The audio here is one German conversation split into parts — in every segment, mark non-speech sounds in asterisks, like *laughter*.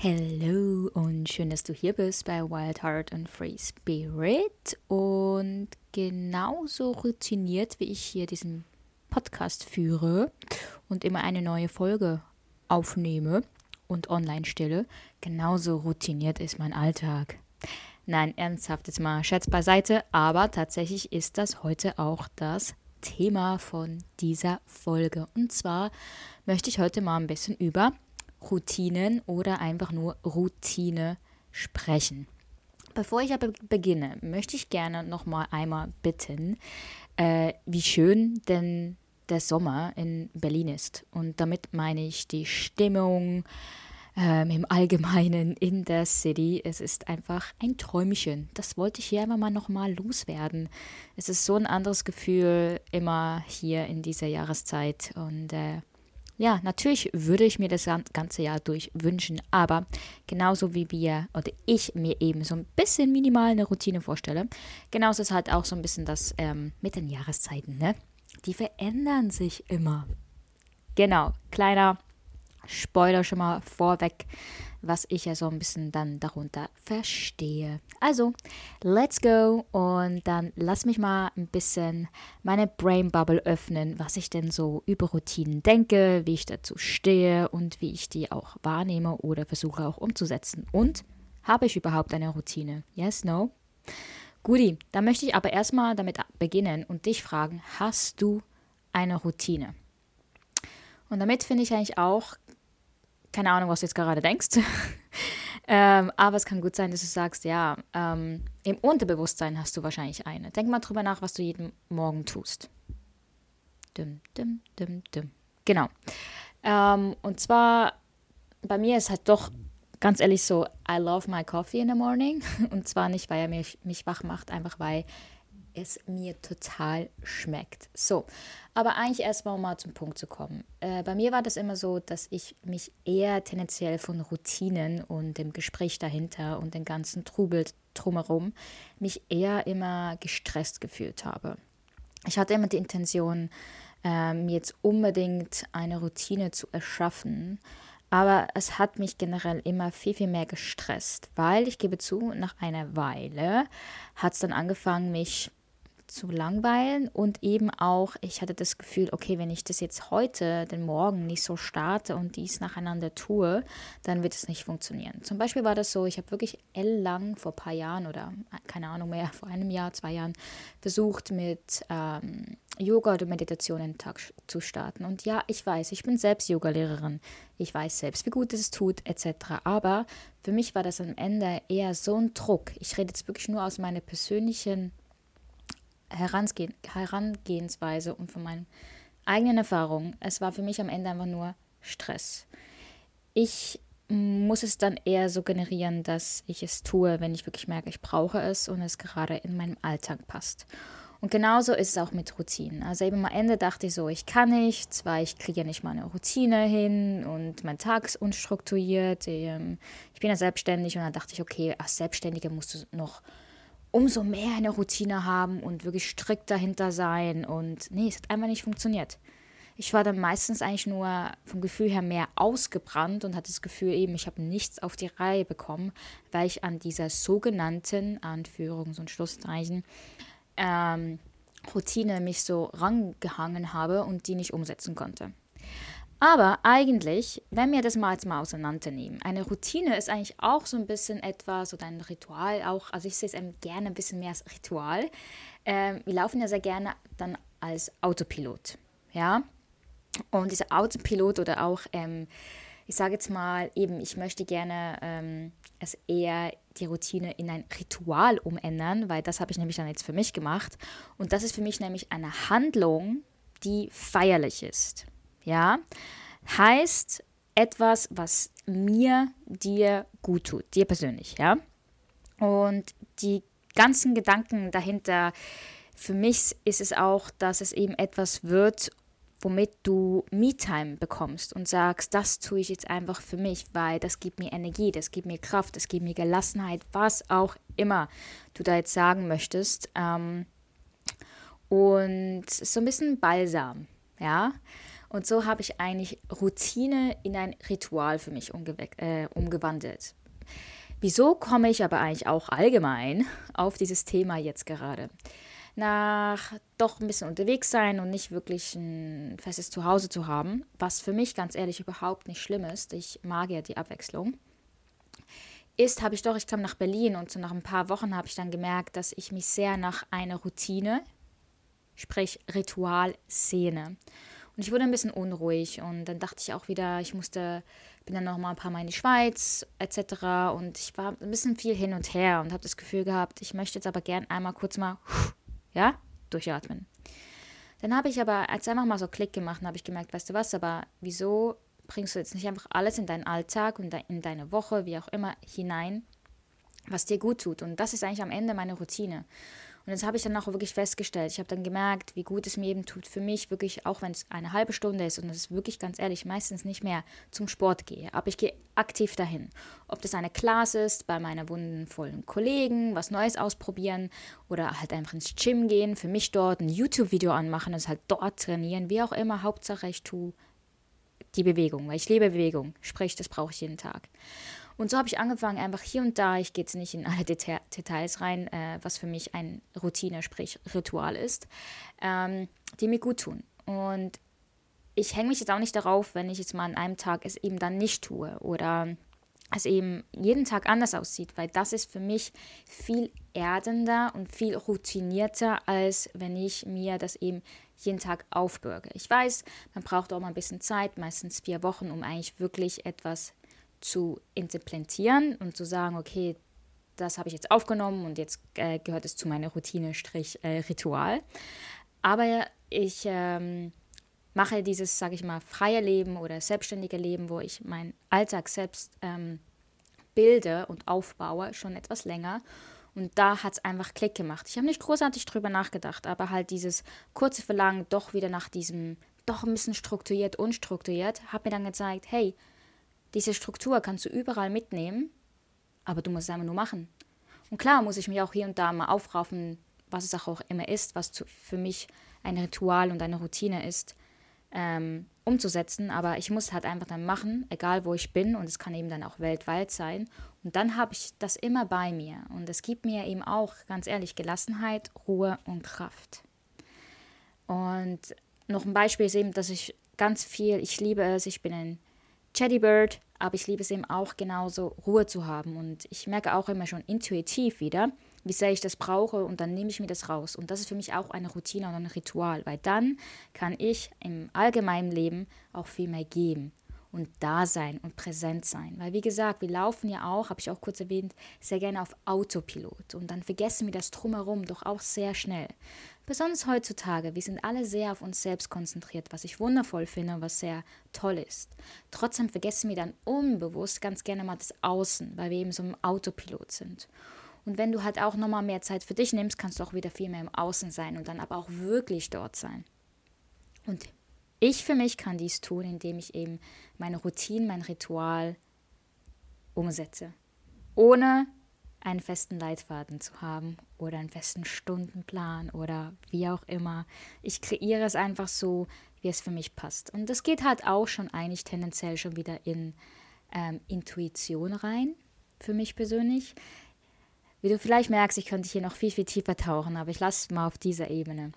Hello und schön, dass du hier bist bei Wild Heart and Free Spirit und genauso routiniert, wie ich hier diesen Podcast führe und immer eine neue Folge aufnehme und online stelle, genauso routiniert ist mein Alltag. Nein, ernsthaft jetzt mal Scherz beiseite, aber tatsächlich ist das heute auch das Thema von dieser Folge. Und zwar möchte ich heute mal ein bisschen über Routinen oder einfach nur Routine sprechen. Bevor ich aber beginne, möchte ich gerne noch mal einmal bitten, äh, wie schön denn der Sommer in Berlin ist. Und damit meine ich die Stimmung ähm, im Allgemeinen in der City. Es ist einfach ein Träumchen. Das wollte ich hier einfach mal noch mal loswerden. Es ist so ein anderes Gefühl immer hier in dieser Jahreszeit und äh, ja, natürlich würde ich mir das ganze Jahr durch wünschen, aber genauso wie wir oder ich mir eben so ein bisschen minimal eine Routine vorstelle, genauso ist halt auch so ein bisschen das ähm, mit den Jahreszeiten, ne? Die verändern sich immer. Genau, kleiner Spoiler schon mal vorweg was ich ja so ein bisschen dann darunter verstehe. Also, let's go und dann lass mich mal ein bisschen meine Brain Bubble öffnen, was ich denn so über Routinen denke, wie ich dazu stehe und wie ich die auch wahrnehme oder versuche auch umzusetzen. Und habe ich überhaupt eine Routine? Yes, no? Guti, dann möchte ich aber erstmal damit beginnen und dich fragen, hast du eine Routine? Und damit finde ich eigentlich auch keine Ahnung, was du jetzt gerade denkst. *laughs* ähm, aber es kann gut sein, dass du sagst, ja, ähm, im Unterbewusstsein hast du wahrscheinlich eine. Denk mal drüber nach, was du jeden Morgen tust. Dum, dum, dum, dum. Genau. Ähm, und zwar, bei mir ist halt doch ganz ehrlich so, I love my coffee in the morning. *laughs* Und zwar nicht, weil er mich, mich wach macht, einfach weil es mir total schmeckt. So, aber eigentlich erstmal, um mal zum Punkt zu kommen. Äh, bei mir war das immer so, dass ich mich eher tendenziell von Routinen und dem Gespräch dahinter und den ganzen Trubel drumherum mich eher immer gestresst gefühlt habe. Ich hatte immer die Intention, äh, mir jetzt unbedingt eine Routine zu erschaffen, aber es hat mich generell immer viel, viel mehr gestresst, weil ich gebe zu, nach einer Weile hat es dann angefangen, mich zu langweilen und eben auch, ich hatte das Gefühl, okay, wenn ich das jetzt heute, den Morgen nicht so starte und dies nacheinander tue, dann wird es nicht funktionieren. Zum Beispiel war das so, ich habe wirklich ellenlang vor ein paar Jahren oder keine Ahnung mehr, *laughs* vor einem Jahr, zwei Jahren versucht mit ähm, Yoga oder Meditation den Tag zu starten. Und ja, ich weiß, ich bin selbst Yogalehrerin. Ich weiß selbst, wie gut es tut, etc. Aber für mich war das am Ende eher so ein Druck. Ich rede jetzt wirklich nur aus meiner persönlichen Herangehen, Herangehensweise und von meinen eigenen Erfahrungen. Es war für mich am Ende einfach nur Stress. Ich muss es dann eher so generieren, dass ich es tue, wenn ich wirklich merke, ich brauche es und es gerade in meinem Alltag passt. Und genauso ist es auch mit Routinen. Also eben am Ende dachte ich so, ich kann nichts, weil ich kriege nicht mal eine Routine hin und mein Tag ist unstrukturiert. Ähm, ich bin ja selbstständig und dann dachte ich, okay, als Selbstständige musst du noch umso mehr eine Routine haben und wirklich strikt dahinter sein. Und nee, es hat einfach nicht funktioniert. Ich war dann meistens eigentlich nur vom Gefühl her mehr ausgebrannt und hatte das Gefühl eben, ich habe nichts auf die Reihe bekommen, weil ich an dieser sogenannten Anführungs- und Schlusszeichen ähm, Routine mich so rangehangen habe und die nicht umsetzen konnte. Aber eigentlich, wenn wir das mal jetzt mal auseinandernehmen, eine Routine ist eigentlich auch so ein bisschen etwas oder ein Ritual auch, also ich sehe es gerne ein bisschen mehr als Ritual. Ähm, wir laufen ja sehr gerne dann als Autopilot, ja. Und dieser Autopilot oder auch, ähm, ich sage jetzt mal eben, ich möchte gerne ähm, es eher die Routine in ein Ritual umändern, weil das habe ich nämlich dann jetzt für mich gemacht. Und das ist für mich nämlich eine Handlung, die feierlich ist. Ja, heißt etwas, was mir, dir gut tut, dir persönlich, ja. Und die ganzen Gedanken dahinter, für mich ist es auch, dass es eben etwas wird, womit du Me-Time bekommst und sagst, das tue ich jetzt einfach für mich, weil das gibt mir Energie, das gibt mir Kraft, das gibt mir Gelassenheit, was auch immer du da jetzt sagen möchtest. Ähm, und so ein bisschen Balsam, ja. Und so habe ich eigentlich Routine in ein Ritual für mich äh, umgewandelt. Wieso komme ich aber eigentlich auch allgemein *laughs* auf dieses Thema jetzt gerade? Nach doch ein bisschen unterwegs sein und nicht wirklich ein festes Zuhause zu haben, was für mich ganz ehrlich überhaupt nicht schlimm ist, ich mag ja die Abwechslung, ist, habe ich doch, ich kam nach Berlin und so nach ein paar Wochen habe ich dann gemerkt, dass ich mich sehr nach einer Routine, sprich Ritual, sehne. Und ich wurde ein bisschen unruhig und dann dachte ich auch wieder, ich musste, bin dann noch mal ein paar Mal in die Schweiz etc. Und ich war ein bisschen viel hin und her und habe das Gefühl gehabt, ich möchte jetzt aber gern einmal kurz mal, ja, durchatmen. Dann habe ich aber, als einfach mal so Klick gemacht, habe ich gemerkt, weißt du was, aber wieso bringst du jetzt nicht einfach alles in deinen Alltag und in deine Woche, wie auch immer, hinein, was dir gut tut? Und das ist eigentlich am Ende meine Routine. Und das habe ich dann auch wirklich festgestellt. Ich habe dann gemerkt, wie gut es mir eben tut, für mich wirklich, auch wenn es eine halbe Stunde ist, und das ist wirklich ganz ehrlich, meistens nicht mehr zum Sport gehe. Aber ich gehe aktiv dahin. Ob das eine Class ist, bei meiner wundervollen Kollegen, was Neues ausprobieren oder halt einfach ins Gym gehen, für mich dort ein YouTube-Video anmachen, das halt dort trainieren, wie auch immer. Hauptsache, ich tue die Bewegung, weil ich liebe Bewegung. Sprich, das brauche ich jeden Tag. Und so habe ich angefangen, einfach hier und da, ich gehe jetzt nicht in alle Deta Details rein, äh, was für mich ein Routine, sprich Ritual ist, ähm, die mir gut tun. Und ich hänge mich jetzt auch nicht darauf, wenn ich jetzt mal an einem Tag es eben dann nicht tue oder es eben jeden Tag anders aussieht, weil das ist für mich viel erdender und viel routinierter, als wenn ich mir das eben jeden Tag aufbürge. Ich weiß, man braucht auch mal ein bisschen Zeit, meistens vier Wochen, um eigentlich wirklich etwas zu implementieren und zu sagen, okay, das habe ich jetzt aufgenommen und jetzt äh, gehört es zu meiner Routine-Ritual. Äh, Aber ich ähm, mache dieses, sage ich mal, freie Leben oder selbstständige Leben, wo ich meinen Alltag selbst ähm, bilde und aufbaue, schon etwas länger. Und da hat es einfach Klick gemacht. Ich habe nicht großartig drüber nachgedacht, aber halt dieses kurze Verlangen doch wieder nach diesem, doch ein bisschen strukturiert, unstrukturiert, hat mir dann gezeigt, hey, diese Struktur kannst du überall mitnehmen, aber du musst es einfach nur machen. Und klar muss ich mich auch hier und da mal aufraufen, was es auch immer ist, was zu, für mich ein Ritual und eine Routine ist, ähm, umzusetzen. Aber ich muss halt einfach dann machen, egal wo ich bin. Und es kann eben dann auch weltweit sein. Und dann habe ich das immer bei mir. Und es gibt mir eben auch, ganz ehrlich, Gelassenheit, Ruhe und Kraft. Und noch ein Beispiel ist eben, dass ich ganz viel, ich liebe es, ich bin ein Bird, aber ich liebe es eben auch genauso, Ruhe zu haben. Und ich merke auch immer schon intuitiv wieder, wie sehr ich das brauche und dann nehme ich mir das raus. Und das ist für mich auch eine Routine und ein Ritual, weil dann kann ich im allgemeinen Leben auch viel mehr geben und da sein und präsent sein. Weil wie gesagt, wir laufen ja auch, habe ich auch kurz erwähnt, sehr gerne auf Autopilot und dann vergessen wir das drumherum doch auch sehr schnell. Besonders heutzutage, wir sind alle sehr auf uns selbst konzentriert, was ich wundervoll finde, was sehr toll ist. Trotzdem vergessen wir dann unbewusst ganz gerne mal das Außen, weil wir eben so im Autopilot sind. Und wenn du halt auch nochmal mehr Zeit für dich nimmst, kannst du auch wieder viel mehr im Außen sein und dann aber auch wirklich dort sein. Und ich für mich kann dies tun, indem ich eben meine Routine, mein Ritual umsetze. Ohne einen festen Leitfaden zu haben oder einen festen Stundenplan oder wie auch immer. Ich kreiere es einfach so, wie es für mich passt. Und das geht halt auch schon eigentlich tendenziell schon wieder in ähm, Intuition rein, für mich persönlich. Wie du vielleicht merkst, ich könnte hier noch viel, viel tiefer tauchen, aber ich lasse es mal auf dieser Ebene.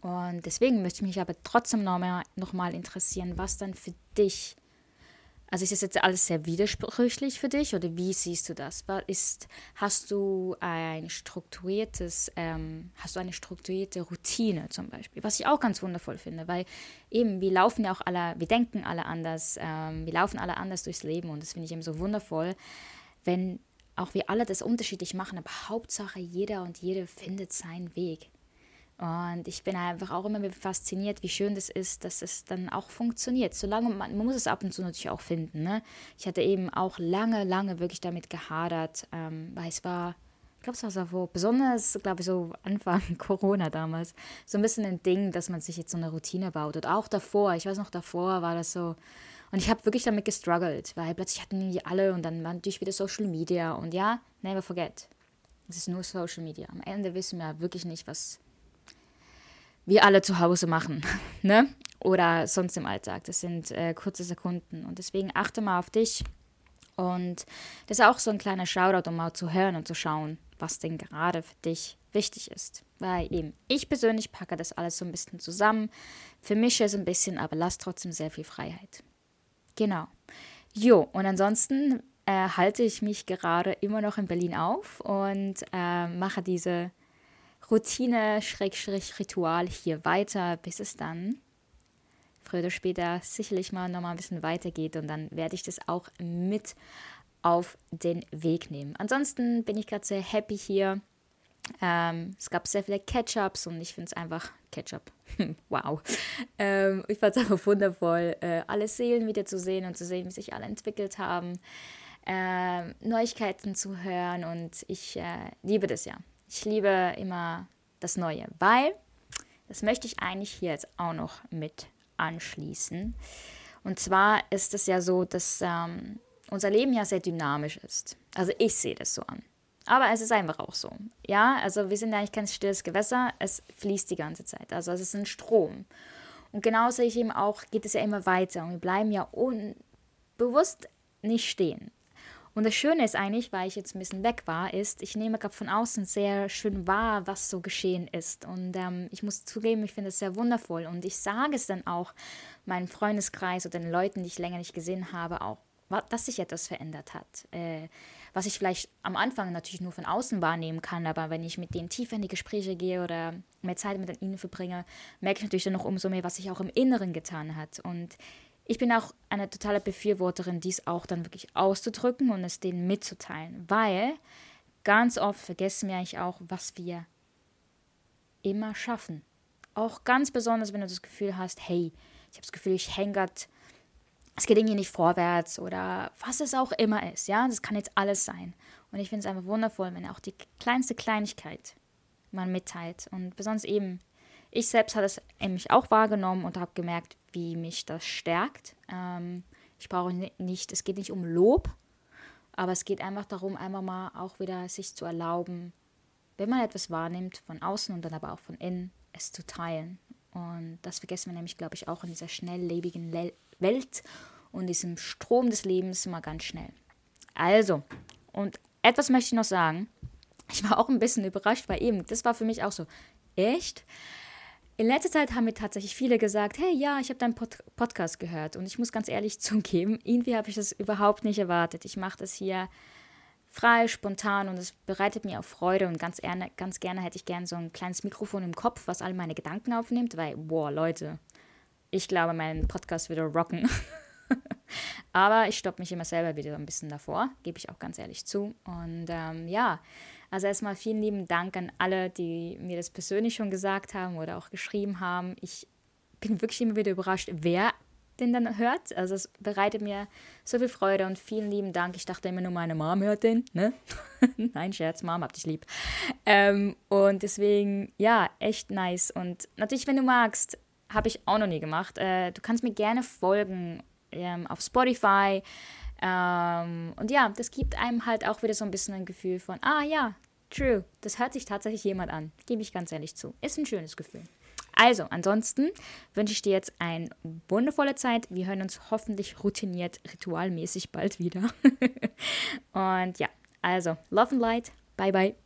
Und deswegen möchte ich mich aber trotzdem nochmal noch mal interessieren, was dann für dich also ist das jetzt alles sehr widersprüchlich für dich oder wie siehst du das? Ist, hast du ein strukturiertes, ähm, hast du eine strukturierte Routine zum Beispiel, was ich auch ganz wundervoll finde, weil eben wir laufen ja auch alle, wir denken alle anders, ähm, wir laufen alle anders durchs Leben und das finde ich eben so wundervoll, wenn auch wir alle das unterschiedlich machen, aber Hauptsache jeder und jede findet seinen Weg. Und ich bin einfach auch immer fasziniert, wie schön das ist, dass es dann auch funktioniert. Solange man, man muss es ab und zu natürlich auch finden. Ne? Ich hatte eben auch lange, lange wirklich damit gehadert, ähm, weil es war, ich glaube, es war so, besonders, glaube ich, so Anfang *laughs* Corona damals, so ein bisschen ein Ding, dass man sich jetzt so eine Routine baut. Und auch davor, ich weiß noch, davor war das so, und ich habe wirklich damit gestruggelt, weil plötzlich hatten die alle und dann war natürlich wieder Social Media. Und ja, never forget, es ist nur Social Media. Am Ende wissen wir wirklich nicht, was wir alle zu Hause machen, *laughs* ne? Oder sonst im Alltag. Das sind äh, kurze Sekunden. Und deswegen achte mal auf dich. Und das ist auch so ein kleiner Shoutout, um mal zu hören und zu schauen, was denn gerade für dich wichtig ist. Weil eben, ich persönlich packe das alles so ein bisschen zusammen, vermische es ein bisschen, aber lasse trotzdem sehr viel Freiheit. Genau. Jo, und ansonsten äh, halte ich mich gerade immer noch in Berlin auf und äh, mache diese Routine-Ritual hier weiter, bis es dann früher oder später sicherlich mal nochmal ein bisschen weitergeht und dann werde ich das auch mit auf den Weg nehmen. Ansonsten bin ich gerade sehr happy hier. Ähm, es gab sehr viele Ketchups und ich finde es einfach Ketchup. *laughs* wow. Ähm, ich fand es einfach wundervoll, äh, alle Seelen wieder zu sehen und zu sehen, wie sich alle entwickelt haben, äh, Neuigkeiten zu hören und ich äh, liebe das ja. Ich liebe immer das Neue, weil, das möchte ich eigentlich hier jetzt auch noch mit anschließen. Und zwar ist es ja so, dass ähm, unser Leben ja sehr dynamisch ist. Also ich sehe das so an. Aber es ist einfach auch so. Ja, also wir sind eigentlich kein stilles Gewässer, es fließt die ganze Zeit. Also es ist ein Strom. Und genau sehe ich eben auch, geht es ja immer weiter und wir bleiben ja unbewusst nicht stehen. Und das Schöne ist eigentlich, weil ich jetzt ein bisschen weg war, ist, ich nehme gerade von außen sehr schön wahr, was so geschehen ist. Und ähm, ich muss zugeben, ich finde es sehr wundervoll. Und ich sage es dann auch meinem Freundeskreis oder den Leuten, die ich länger nicht gesehen habe, auch, dass sich etwas verändert hat. Äh, was ich vielleicht am Anfang natürlich nur von außen wahrnehmen kann, aber wenn ich mit denen tiefer in die Gespräche gehe oder mehr Zeit mit ihnen verbringe, merke ich natürlich dann noch umso mehr, was sich auch im Inneren getan hat. Und ich bin auch eine totale Befürworterin, dies auch dann wirklich auszudrücken und es denen mitzuteilen, weil ganz oft vergessen wir eigentlich auch, was wir immer schaffen. Auch ganz besonders, wenn du das Gefühl hast, hey, ich habe das Gefühl, ich hänge gerade, es geht irgendwie nicht vorwärts oder was es auch immer ist, ja, das kann jetzt alles sein. Und ich finde es einfach wundervoll, wenn auch die kleinste Kleinigkeit man mitteilt und besonders eben ich selbst habe es nämlich auch wahrgenommen und habe gemerkt, wie mich das stärkt. Ähm, ich brauche nicht, es geht nicht um Lob, aber es geht einfach darum, einmal mal auch wieder sich zu erlauben, wenn man etwas wahrnimmt, von außen und dann aber auch von innen, es zu teilen. Und das vergessen wir nämlich, glaube ich, auch in dieser schnelllebigen Le Welt und diesem Strom des Lebens immer ganz schnell. Also, und etwas möchte ich noch sagen. Ich war auch ein bisschen überrascht, weil eben, das war für mich auch so, echt? In letzter Zeit haben mir tatsächlich viele gesagt, hey, ja, ich habe deinen Pod Podcast gehört. Und ich muss ganz ehrlich *laughs* zugeben, irgendwie habe ich das überhaupt nicht erwartet. Ich mache das hier frei, spontan und es bereitet mir auch Freude. Und ganz gerne, ganz gerne hätte ich gerne so ein kleines Mikrofon im Kopf, was all meine Gedanken aufnimmt, weil, boah, Leute, ich glaube, mein Podcast würde rocken. *laughs* Aber ich stoppe mich immer selber wieder ein bisschen davor, gebe ich auch ganz ehrlich zu. Und ähm, ja, also erstmal vielen lieben Dank an alle, die mir das persönlich schon gesagt haben oder auch geschrieben haben. Ich bin wirklich immer wieder überrascht, wer den dann hört. Also es bereitet mir so viel Freude und vielen lieben Dank. Ich dachte immer nur, meine Mom hört den, ne? *laughs* Nein, Scherz, Mom, hab dich lieb. Ähm, und deswegen, ja, echt nice. Und natürlich, wenn du magst, habe ich auch noch nie gemacht. Äh, du kannst mir gerne folgen ähm, auf Spotify. Ähm, und ja, das gibt einem halt auch wieder so ein bisschen ein Gefühl von, ah ja, true, das hört sich tatsächlich jemand an. Gebe ich ganz ehrlich zu. Ist ein schönes Gefühl. Also, ansonsten wünsche ich dir jetzt eine wundervolle Zeit. Wir hören uns hoffentlich routiniert, ritualmäßig bald wieder. *laughs* und ja, also, Love and Light. Bye, bye.